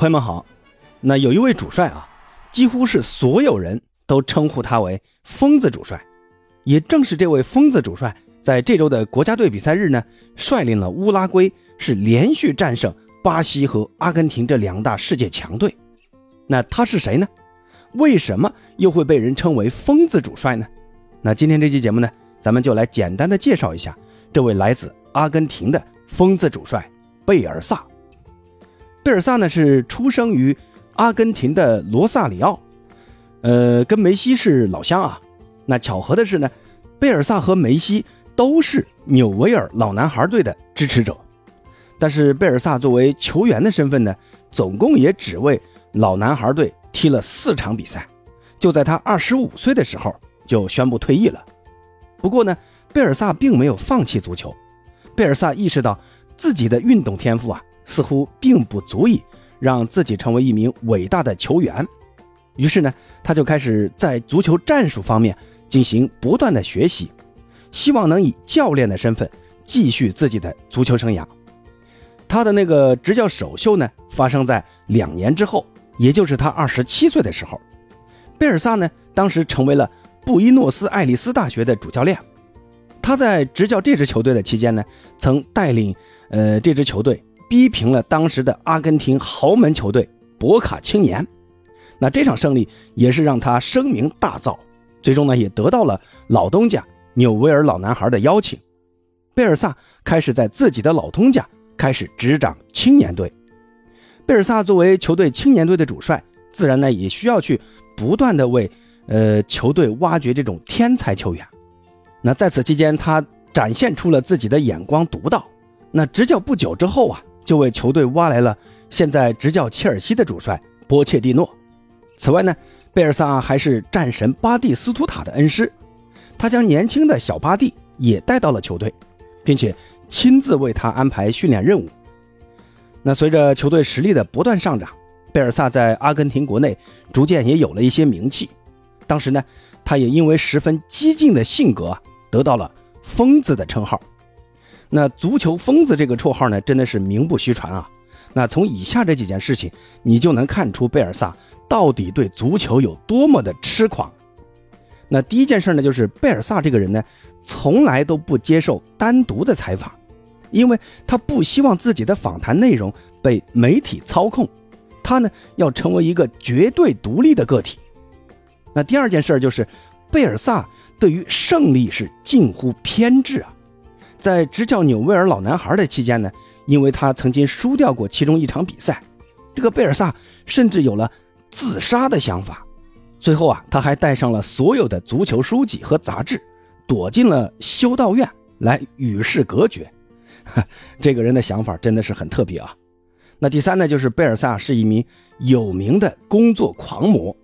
朋友们好，那有一位主帅啊，几乎是所有人都称呼他为“疯子主帅”。也正是这位疯子主帅，在这周的国家队比赛日呢，率领了乌拉圭是连续战胜巴西和阿根廷这两大世界强队。那他是谁呢？为什么又会被人称为“疯子主帅”呢？那今天这期节目呢，咱们就来简单的介绍一下这位来自阿根廷的疯子主帅贝尔萨。贝尔萨呢是出生于阿根廷的罗萨里奥，呃，跟梅西是老乡啊。那巧合的是呢，贝尔萨和梅西都是纽维尔老男孩队的支持者，但是贝尔萨作为球员的身份呢，总共也只为老男孩队踢了四场比赛，就在他二十五岁的时候就宣布退役了。不过呢，贝尔萨并没有放弃足球，贝尔萨意识到自己的运动天赋啊。似乎并不足以让自己成为一名伟大的球员，于是呢，他就开始在足球战术方面进行不断的学习，希望能以教练的身份继续自己的足球生涯。他的那个执教首秀呢，发生在两年之后，也就是他二十七岁的时候。贝尔萨呢，当时成为了布宜诺斯艾利斯大学的主教练。他在执教这支球队的期间呢，曾带领呃这支球队。逼平了当时的阿根廷豪门球队博卡青年，那这场胜利也是让他声名大噪，最终呢也得到了老东家纽维尔老男孩的邀请。贝尔萨开始在自己的老东家开始执掌青年队。贝尔萨作为球队青年队的主帅，自然呢也需要去不断的为呃球队挖掘这种天才球员。那在此期间，他展现出了自己的眼光独到。那执教不久之后啊。就为球队挖来了现在执教切尔西的主帅波切蒂诺。此外呢，贝尔萨还是战神巴蒂斯图塔的恩师，他将年轻的小巴蒂也带到了球队，并且亲自为他安排训练任务。那随着球队实力的不断上涨，贝尔萨在阿根廷国内逐渐也有了一些名气。当时呢，他也因为十分激进的性格，得到了“疯子”的称号。那足球疯子这个绰号呢，真的是名不虚传啊。那从以下这几件事情，你就能看出贝尔萨到底对足球有多么的痴狂。那第一件事呢，就是贝尔萨这个人呢，从来都不接受单独的采访，因为他不希望自己的访谈内容被媒体操控，他呢要成为一个绝对独立的个体。那第二件事就是，贝尔萨对于胜利是近乎偏执啊。在执教纽维尔老男孩的期间呢，因为他曾经输掉过其中一场比赛，这个贝尔萨甚至有了自杀的想法。最后啊，他还带上了所有的足球书籍和杂志，躲进了修道院来与世隔绝。这个人的想法真的是很特别啊。那第三呢，就是贝尔萨是一名有名的工作狂魔，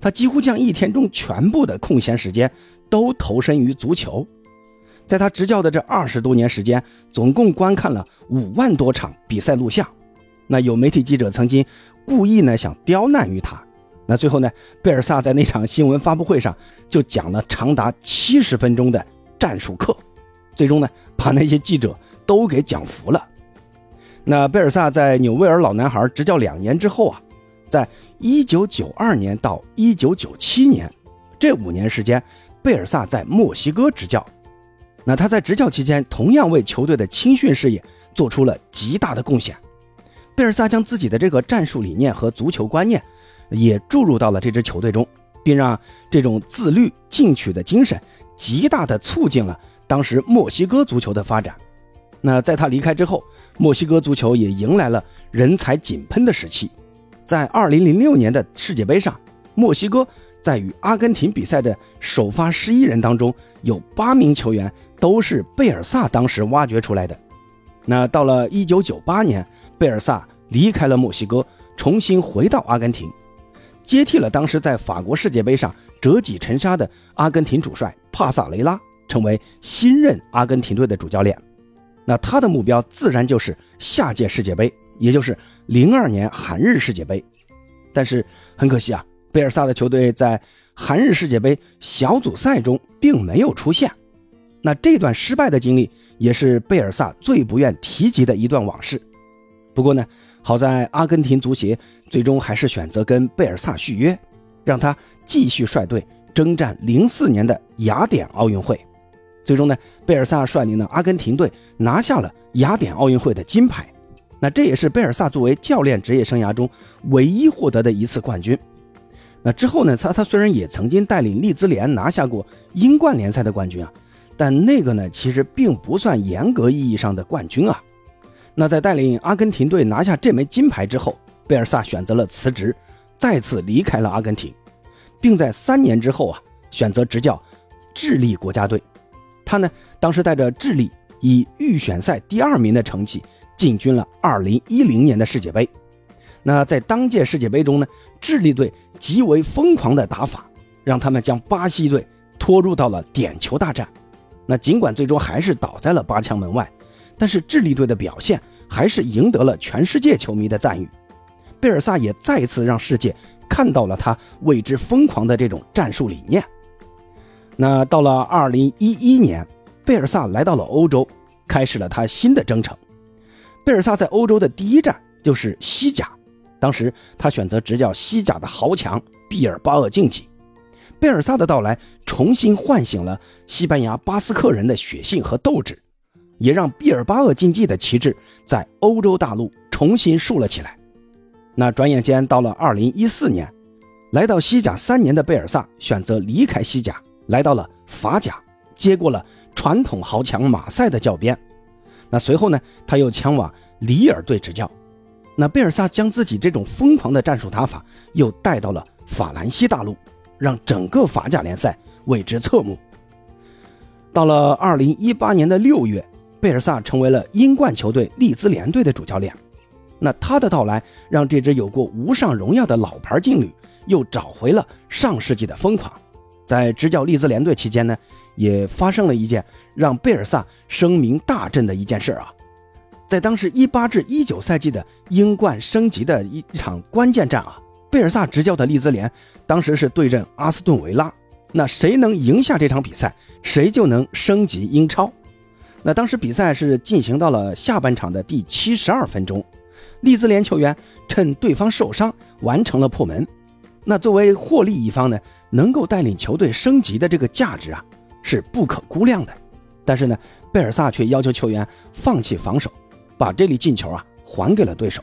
他几乎将一天中全部的空闲时间都投身于足球。在他执教的这二十多年时间，总共观看了五万多场比赛录像。那有媒体记者曾经故意呢想刁难于他。那最后呢，贝尔萨在那场新闻发布会上就讲了长达七十分钟的战术课，最终呢把那些记者都给讲服了。那贝尔萨在纽维尔老男孩执教两年之后啊，在一九九二年到一九九七年这五年时间，贝尔萨在墨西哥执教。那他在执教期间，同样为球队的青训事业做出了极大的贡献。贝尔萨将自己的这个战术理念和足球观念，也注入到了这支球队中，并让这种自律进取的精神，极大的促进了当时墨西哥足球的发展。那在他离开之后，墨西哥足球也迎来了人才井喷的时期。在2006年的世界杯上，墨西哥在与阿根廷比赛的首发十一人当中，有八名球员。都是贝尔萨当时挖掘出来的。那到了一九九八年，贝尔萨离开了墨西哥，重新回到阿根廷，接替了当时在法国世界杯上折戟沉沙的阿根廷主帅帕萨雷拉，成为新任阿根廷队的主教练。那他的目标自然就是下届世界杯，也就是零二年韩日世界杯。但是很可惜啊，贝尔萨的球队在韩日世界杯小组赛中并没有出现。那这段失败的经历也是贝尔萨最不愿提及的一段往事。不过呢，好在阿根廷足协最终还是选择跟贝尔萨续约，让他继续率队征战零四年的雅典奥运会。最终呢，贝尔萨率领的阿根廷队拿下了雅典奥运会的金牌。那这也是贝尔萨作为教练职业生涯中唯一获得的一次冠军。那之后呢，他他虽然也曾经带领利兹联拿下过英冠联赛的冠军啊，但那个呢其实并不算严格意义上的冠军啊。那在带领阿根廷队拿下这枚金牌之后，贝尔萨选择了辞职，再次离开了阿根廷，并在三年之后啊选择执教智利国家队。他呢当时带着智利以预选赛第二名的成绩进军了2010年的世界杯。那在当届世界杯中呢，智利队极为疯狂的打法，让他们将巴西队拖入到了点球大战。那尽管最终还是倒在了八强门外。但是智利队的表现还是赢得了全世界球迷的赞誉，贝尔萨也再次让世界看到了他为之疯狂的这种战术理念。那到了二零一一年，贝尔萨来到了欧洲，开始了他新的征程。贝尔萨在欧洲的第一站就是西甲，当时他选择执教西甲的豪强毕尔巴鄂竞技。贝尔萨的到来重新唤醒了西班牙巴斯克人的血性和斗志。也让毕尔巴鄂竞技的旗帜在欧洲大陆重新竖了起来。那转眼间到了二零一四年，来到西甲三年的贝尔萨选择离开西甲，来到了法甲，接过了传统豪强马赛的教鞭。那随后呢，他又前往里尔队执教。那贝尔萨将自己这种疯狂的战术打法又带到了法兰西大陆，让整个法甲联赛为之侧目。到了二零一八年的六月。贝尔萨成为了英冠球队利兹联队的主教练，那他的到来让这支有过无上荣耀的老牌劲旅又找回了上世纪的疯狂。在执教利兹联队期间呢，也发生了一件让贝尔萨声名大振的一件事啊，在当时一八至一九赛季的英冠升级的一场关键战啊，贝尔萨执教的利兹联当时是对阵阿斯顿维拉，那谁能赢下这场比赛，谁就能升级英超。那当时比赛是进行到了下半场的第七十二分钟，利兹联球员趁对方受伤完成了破门。那作为获利一方呢，能够带领球队升级的这个价值啊是不可估量的。但是呢，贝尔萨却要求球员放弃防守，把这粒进球啊还给了对手。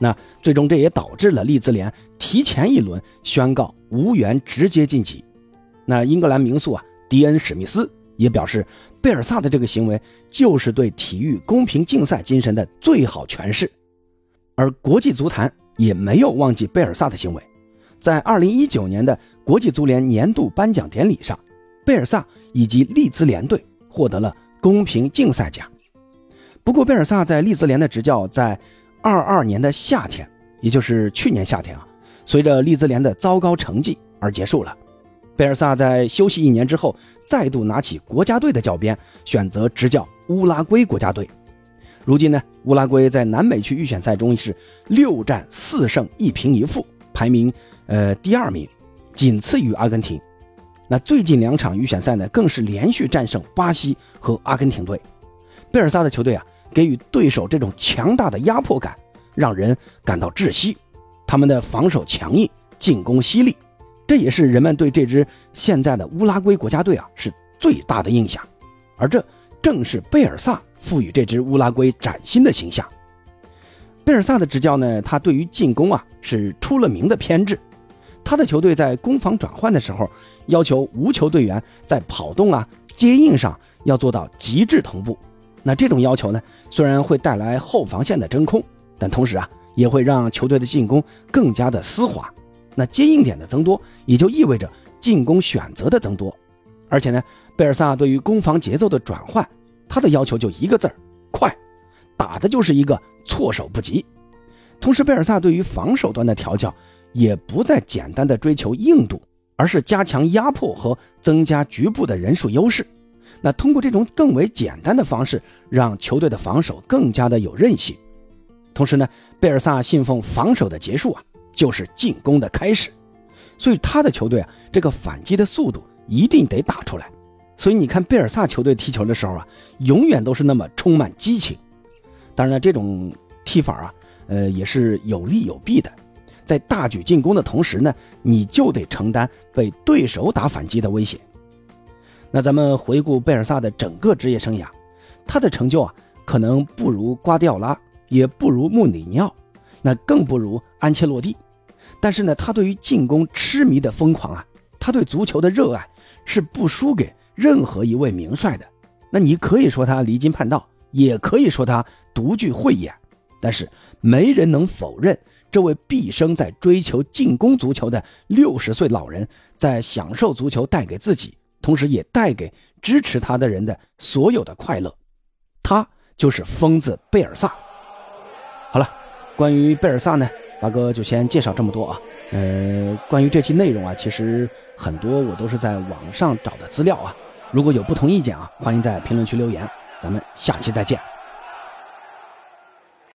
那最终这也导致了利兹联提前一轮宣告无缘直接晋级。那英格兰名宿啊迪恩史密斯。也表示，贝尔萨的这个行为就是对体育公平竞赛精神的最好诠释，而国际足坛也没有忘记贝尔萨的行为。在二零一九年的国际足联年度颁奖典礼上，贝尔萨以及利兹联队获得了公平竞赛奖。不过，贝尔萨在利兹联的执教在二二年的夏天，也就是去年夏天啊，随着利兹联的糟糕成绩而结束了。贝尔萨在休息一年之后，再度拿起国家队的教鞭，选择执教乌拉圭国家队。如今呢，乌拉圭在南美区预选赛中是六战四胜一平一负，排名呃第二名，仅次于阿根廷。那最近两场预选赛呢，更是连续战胜巴西和阿根廷队。贝尔萨的球队啊，给予对手这种强大的压迫感，让人感到窒息。他们的防守强硬，进攻犀利。这也是人们对这支现在的乌拉圭国家队啊是最大的印象，而这正是贝尔萨赋予这支乌拉圭崭新的形象。贝尔萨的执教呢，他对于进攻啊是出了名的偏执，他的球队在攻防转换的时候，要求无球队员在跑动啊、接应上要做到极致同步。那这种要求呢，虽然会带来后防线的真空，但同时啊，也会让球队的进攻更加的丝滑。那接应点的增多，也就意味着进攻选择的增多，而且呢，贝尔萨对于攻防节奏的转换，他的要求就一个字儿：快，打的就是一个措手不及。同时，贝尔萨对于防守端的调教，也不再简单的追求硬度，而是加强压迫和增加局部的人数优势。那通过这种更为简单的方式，让球队的防守更加的有韧性。同时呢，贝尔萨信奉防守的结束啊。就是进攻的开始，所以他的球队啊，这个反击的速度一定得打出来。所以你看贝尔萨球队踢球的时候啊，永远都是那么充满激情。当然了，这种踢法啊，呃，也是有利有弊的。在大举进攻的同时呢，你就得承担被对手打反击的危险。那咱们回顾贝尔萨的整个职业生涯，他的成就啊，可能不如瓜迪奥拉，也不如穆里尼奥，那更不如安切洛蒂。但是呢，他对于进攻痴迷的疯狂啊，他对足球的热爱是不输给任何一位名帅的。那你可以说他离经叛道，也可以说他独具慧眼，但是没人能否认，这位毕生在追求进攻足球的六十岁老人，在享受足球带给自己，同时也带给支持他的人的所有的快乐。他就是疯子贝尔萨。好了，关于贝尔萨呢，八哥就先介绍这么多啊。呃，关于这期内容啊，其实很多我都是在网上找的资料啊。如果有不同意见啊，欢迎在评论区留言。咱们下期再见。